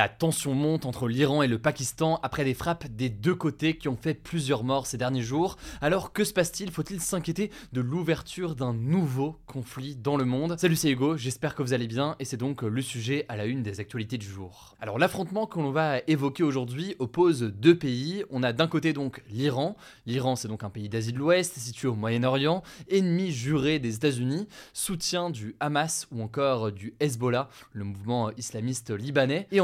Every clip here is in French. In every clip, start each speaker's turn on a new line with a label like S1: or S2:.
S1: La tension monte entre l'Iran et le Pakistan après des frappes des deux côtés qui ont fait plusieurs morts ces derniers jours. Alors que se passe-t-il? Faut-il s'inquiéter de l'ouverture d'un nouveau conflit dans le monde? Salut c'est Hugo, j'espère que vous allez bien et c'est donc le sujet à la une des actualités du jour. Alors l'affrontement que l'on va évoquer aujourd'hui oppose deux pays. On a d'un côté donc l'Iran. L'Iran c'est donc un pays d'Asie de l'Ouest situé au Moyen-Orient, ennemi juré des États-Unis, soutien du Hamas ou encore du Hezbollah, le mouvement islamiste libanais. Et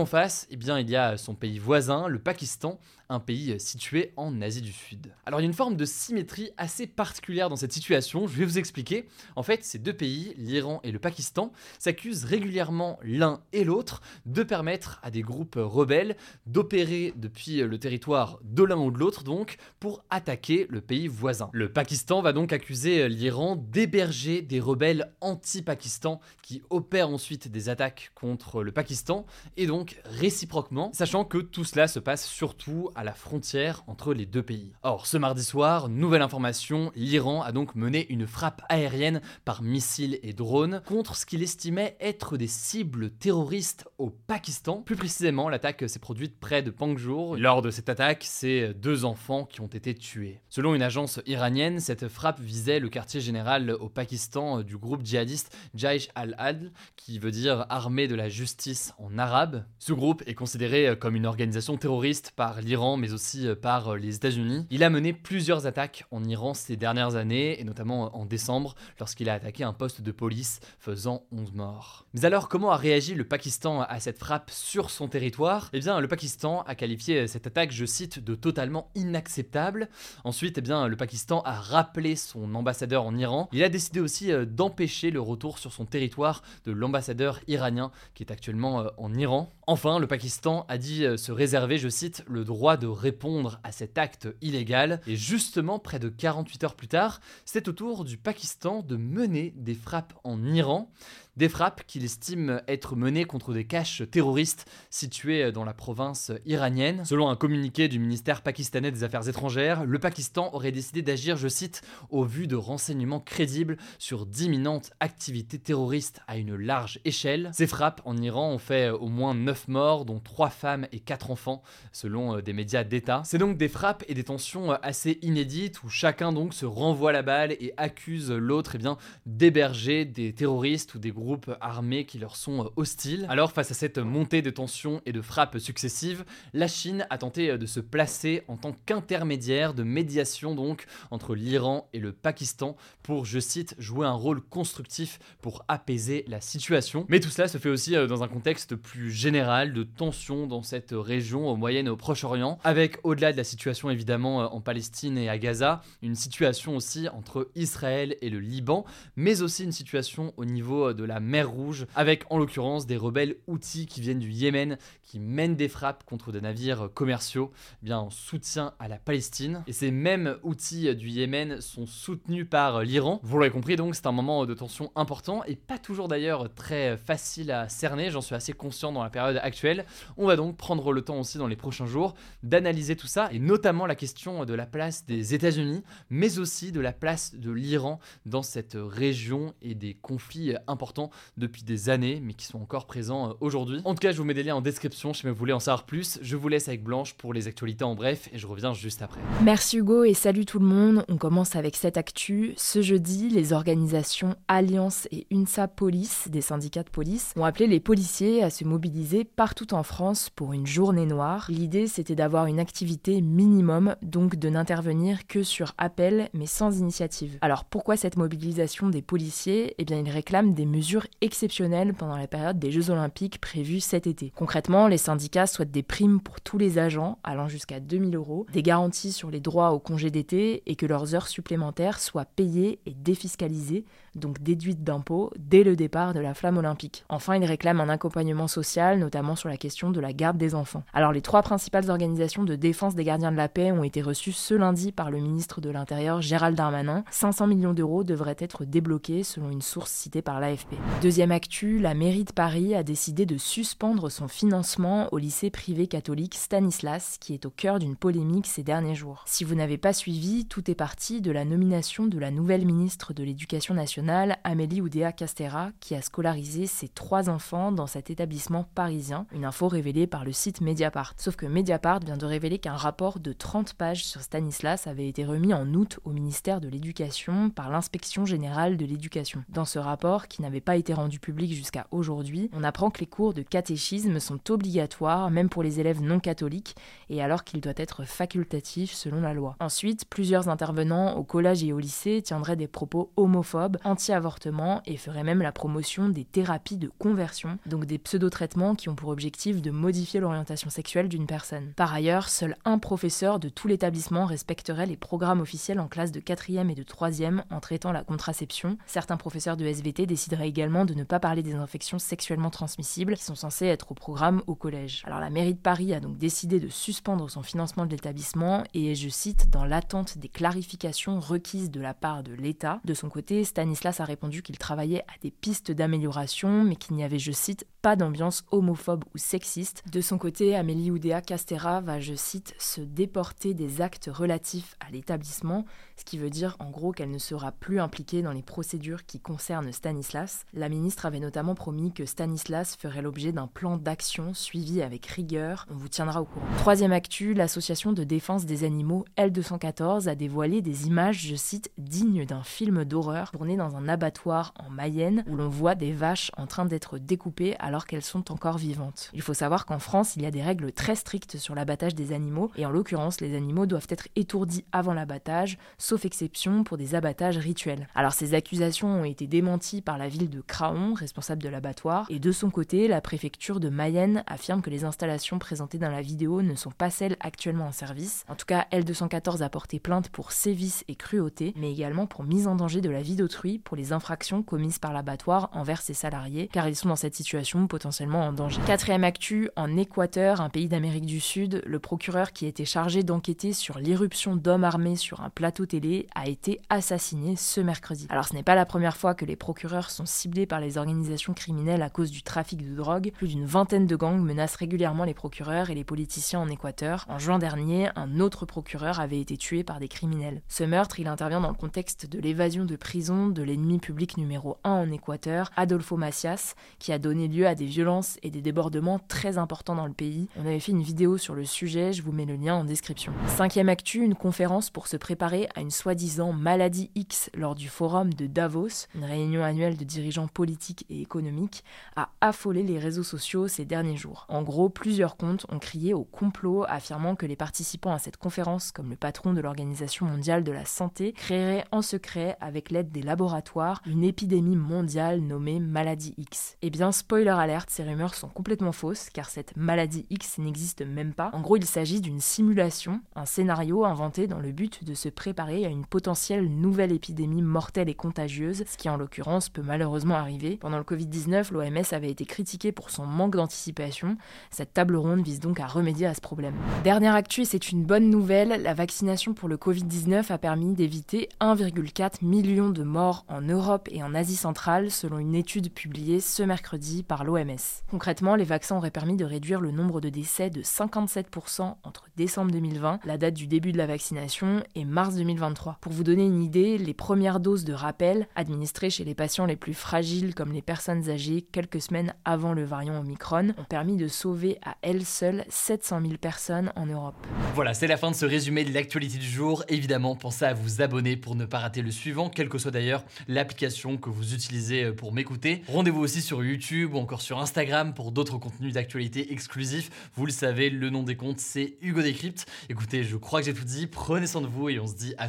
S1: eh bien, il y a son pays voisin, le Pakistan, un pays situé en Asie du Sud. Alors il y a une forme de symétrie assez particulière dans cette situation, je vais vous expliquer. En fait, ces deux pays, l'Iran et le Pakistan, s'accusent régulièrement l'un et l'autre de permettre à des groupes rebelles d'opérer depuis le territoire de l'un ou de l'autre, donc, pour attaquer le pays voisin. Le Pakistan va donc accuser l'Iran d'héberger des rebelles anti-Pakistan qui opèrent ensuite des attaques contre le Pakistan, et donc réciproquement, sachant que tout cela se passe surtout à la frontière entre les deux pays. Or, ce mardi soir, nouvelle information, l'Iran a donc mené une frappe aérienne par missiles et drones contre ce qu'il estimait être des cibles terroristes au Pakistan. Plus précisément, l'attaque s'est produite près de Pangjour. Lors de cette attaque, c'est deux enfants qui ont été tués. Selon une agence iranienne, cette frappe visait le quartier général au Pakistan du groupe djihadiste Jaish al-Adl, qui veut dire armée de la justice en arabe. Ce groupe est considéré comme une organisation terroriste par l'Iran mais aussi euh, par euh, les États-Unis. Il a mené plusieurs attaques en Iran ces dernières années, et notamment en décembre, lorsqu'il a attaqué un poste de police, faisant 11 morts. Mais alors, comment a réagi le Pakistan à cette frappe sur son territoire? Eh bien, le Pakistan a qualifié euh, cette attaque, je cite, de totalement inacceptable. Ensuite, eh bien, le Pakistan a rappelé son ambassadeur en Iran. Il a décidé aussi d'empêcher le retour sur son territoire de l'ambassadeur iranien qui est actuellement en Iran. Enfin, le Pakistan a dit se réserver, je cite, le droit de répondre à cet acte illégal. Et justement, près de 48 heures plus tard, c'est au tour du Pakistan de mener des frappes en Iran. Des frappes qu'il estime être menées contre des caches terroristes situées dans la province iranienne. Selon un communiqué du ministère pakistanais des Affaires étrangères, le Pakistan aurait décidé d'agir, je cite, au vu de renseignements crédibles sur d'imminentes activités terroristes à une large échelle. Ces frappes en Iran ont fait au moins 9 morts, dont 3 femmes et 4 enfants, selon des médias d'État. C'est donc des frappes et des tensions assez inédites où chacun donc se renvoie la balle et accuse l'autre eh d'héberger des terroristes ou des groupes groupes armés qui leur sont euh, hostiles. Alors face à cette montée de tensions et de frappes successives, la Chine a tenté euh, de se placer en tant qu'intermédiaire de médiation donc entre l'Iran et le Pakistan pour, je cite, jouer un rôle constructif pour apaiser la situation. Mais tout cela se fait aussi euh, dans un contexte plus général de tensions dans cette région au Moyen et au Proche-Orient, avec au-delà de la situation évidemment en Palestine et à Gaza, une situation aussi entre Israël et le Liban, mais aussi une situation au niveau de la mer Rouge, avec en l'occurrence des rebelles outils qui viennent du Yémen, qui mènent des frappes contre des navires commerciaux, eh bien en soutien à la Palestine. Et ces mêmes outils du Yémen sont soutenus par l'Iran. Vous l'avez compris donc, c'est un moment de tension important et pas toujours d'ailleurs très facile à cerner, j'en suis assez conscient dans la période actuelle. On va donc prendre le temps aussi dans les prochains jours d'analyser tout ça et notamment la question de la place des États-Unis, mais aussi de la place de l'Iran dans cette région et des conflits importants depuis des années, mais qui sont encore présents euh, aujourd'hui. En tout cas, je vous mets des liens en description si vous voulez en savoir plus. Je vous laisse avec Blanche pour les actualités en bref et je reviens juste après.
S2: Merci Hugo et salut tout le monde. On commence avec cette actu. Ce jeudi, les organisations Alliance et UNSA Police, des syndicats de police, ont appelé les policiers à se mobiliser partout en France pour une journée noire. L'idée, c'était d'avoir une activité minimum, donc de n'intervenir que sur appel, mais sans initiative. Alors pourquoi cette mobilisation des policiers? Eh bien, ils réclament des mesures exceptionnelles pendant la période des Jeux Olympiques prévus cet été. Concrètement, les syndicats souhaitent des primes pour tous les agents allant jusqu'à 2000 euros, des garanties sur les droits au congé d'été et que leurs heures supplémentaires soient payées et défiscalisées donc déduite d'impôts, dès le départ de la flamme olympique. Enfin, il réclame un accompagnement social, notamment sur la question de la garde des enfants. Alors les trois principales organisations de défense des gardiens de la paix ont été reçues ce lundi par le ministre de l'Intérieur Gérald Darmanin. 500 millions d'euros devraient être débloqués selon une source citée par l'AFP. Deuxième actu, la mairie de Paris a décidé de suspendre son financement au lycée privé catholique Stanislas, qui est au cœur d'une polémique ces derniers jours. Si vous n'avez pas suivi, tout est parti de la nomination de la nouvelle ministre de l'Éducation nationale, Amélie Oudéa Castera, qui a scolarisé ses trois enfants dans cet établissement parisien, une info révélée par le site Mediapart. Sauf que Mediapart vient de révéler qu'un rapport de 30 pages sur Stanislas avait été remis en août au ministère de l'Éducation par l'inspection générale de l'éducation. Dans ce rapport, qui n'avait pas été rendu public jusqu'à aujourd'hui, on apprend que les cours de catéchisme sont obligatoires, même pour les élèves non catholiques, et alors qu'il doit être facultatif selon la loi. Ensuite, plusieurs intervenants au collège et au lycée tiendraient des propos homophobes, anti-avortement, et feraient même la promotion des thérapies de conversion, donc des pseudo-traitements qui ont pour objectif de modifier l'orientation sexuelle d'une personne. Par ailleurs, seul un professeur de tout l'établissement respecterait les programmes officiels en classe de 4e et de 3e en traitant la contraception. Certains professeurs de SVT décideraient également de ne pas parler des infections sexuellement transmissibles qui sont censées être au programme au collège. Alors la mairie de Paris a donc décidé de suspendre son financement de l'établissement et je cite dans l'attente des clarifications requises de la part de l'État. De son côté, Stanislas a répondu qu'il travaillait à des pistes d'amélioration mais qu'il n'y avait, je cite, pas d'ambiance homophobe ou sexiste. De son côté, Amélie Oudéa Castera va, je cite, se déporter des actes relatifs à l'établissement, ce qui veut dire en gros qu'elle ne sera plus impliquée dans les procédures qui concernent Stanislas. La ministre avait notamment promis que Stanislas ferait l'objet d'un plan d'action suivi avec rigueur. On vous tiendra au courant. Troisième actu, l'association de défense des animaux L214 a dévoilé des images, je cite, dignes d'un film d'horreur tourné dans un abattoir en Mayenne où l'on voit des vaches en train d'être découpées alors qu'elles sont encore vivantes. Il faut savoir qu'en France, il y a des règles très strictes sur l'abattage des animaux et en l'occurrence, les animaux doivent être étourdis avant l'abattage, sauf exception pour des abattages rituels. Alors ces accusations ont été démenties par la ville de Craon, responsable de l'abattoir, et de son côté, la préfecture de Mayenne affirme que les installations présentées dans la vidéo ne sont pas celles actuellement en service. En tout cas, L214 a porté plainte pour sévices et cruauté, mais également pour mise en danger de la vie d'autrui pour les infractions commises par l'abattoir envers ses salariés, car ils sont dans cette situation potentiellement en danger. Quatrième actu, en Équateur, un pays d'Amérique du Sud, le procureur qui était chargé d'enquêter sur l'irruption d'hommes armés sur un plateau a été assassiné ce mercredi. Alors ce n'est pas la première fois que les procureurs sont ciblés par les organisations criminelles à cause du trafic de drogue. Plus d'une vingtaine de gangs menacent régulièrement les procureurs et les politiciens en Équateur. En juin dernier, un autre procureur avait été tué par des criminels. Ce meurtre, il intervient dans le contexte de l'évasion de prison de l'ennemi public numéro 1 en Équateur, Adolfo Macias, qui a donné lieu à des violences et des débordements très importants dans le pays. On avait fait une vidéo sur le sujet, je vous mets le lien en description. Cinquième actu, une conférence pour se préparer à une soi-disant maladie X lors du forum de Davos, une réunion annuelle de dirigeants politiques et économiques, a affolé les réseaux sociaux ces derniers jours. En gros, plusieurs comptes ont crié au complot affirmant que les participants à cette conférence, comme le patron de l'Organisation mondiale de la santé, créeraient en secret, avec l'aide des laboratoires, une épidémie mondiale nommée maladie X. Eh bien, spoiler alerte, ces rumeurs sont complètement fausses, car cette maladie X n'existe même pas. En gros, il s'agit d'une simulation, un scénario inventé dans le but de se préparer à une potentielle nouvelle épidémie mortelle et contagieuse, ce qui en l'occurrence peut malheureusement arriver. Pendant le Covid-19, l'OMS avait été critiquée pour son manque d'anticipation. Cette table ronde vise donc à remédier à ce problème. Dernière actu, c'est une bonne nouvelle, la vaccination pour le Covid-19 a permis d'éviter 1,4 million de morts en Europe et en Asie centrale, selon une étude publiée ce mercredi par l'OMS. Concrètement, les vaccins auraient permis de réduire le nombre de décès de 57% entre décembre 2020, la date du début de la vaccination, et mars 2023. Pour vous donner une idée, les premières doses de rappel, administrées chez les patients les plus fragiles comme les personnes âgées quelques semaines avant le variant Omicron, ont permis de sauver à elles seules 700 000 personnes en Europe.
S1: Voilà, c'est la fin de ce résumé de l'actualité du jour. Évidemment, pensez à vous abonner pour ne pas rater le suivant, quelle que soit d'ailleurs l'application que vous utilisez pour m'écouter. Rendez-vous aussi sur YouTube ou encore sur Instagram pour d'autres contenus d'actualité exclusifs. Vous le savez, le nom des comptes, c'est Hugo Décrypte. Écoutez, je crois que j'ai tout dit. Prenez soin de vous et on se dit à